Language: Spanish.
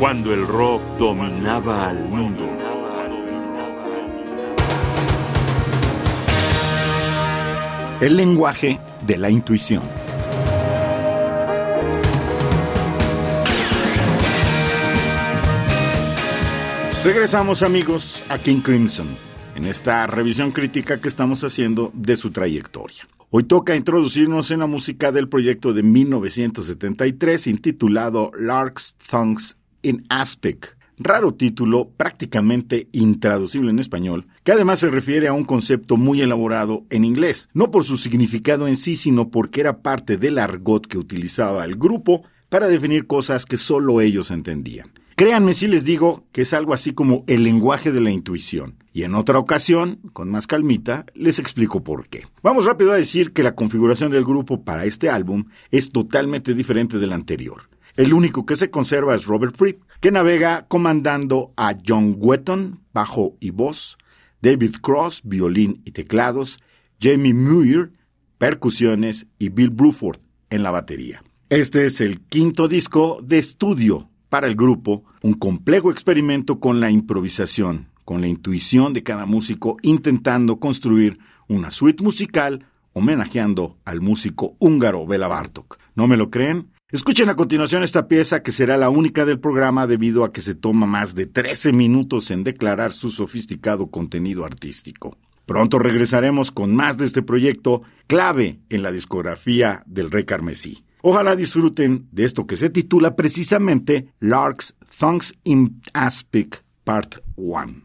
cuando el rock dominaba al mundo. El lenguaje de la intuición. Regresamos amigos a King Crimson en esta revisión crítica que estamos haciendo de su trayectoria. Hoy toca introducirnos en la música del proyecto de 1973 intitulado Lark's Tongues in Aspic. Raro título, prácticamente intraducible en español, que además se refiere a un concepto muy elaborado en inglés, no por su significado en sí, sino porque era parte del argot que utilizaba el grupo para definir cosas que solo ellos entendían. Créanme si les digo que es algo así como el lenguaje de la intuición. Y en otra ocasión, con más calmita, les explico por qué. Vamos rápido a decir que la configuración del grupo para este álbum es totalmente diferente del anterior. El único que se conserva es Robert Fripp, que navega comandando a John Wetton, bajo y voz, David Cross, violín y teclados, Jamie Muir, percusiones y Bill Bruford en la batería. Este es el quinto disco de estudio para el grupo, un complejo experimento con la improvisación, con la intuición de cada músico intentando construir una suite musical homenajeando al músico húngaro Bela Bartok. ¿No me lo creen? Escuchen a continuación esta pieza que será la única del programa debido a que se toma más de 13 minutos en declarar su sofisticado contenido artístico. Pronto regresaremos con más de este proyecto clave en la discografía del Rey Carmesí. Ojalá disfruten de esto que se titula precisamente Lark's Thongs in Aspic Part 1.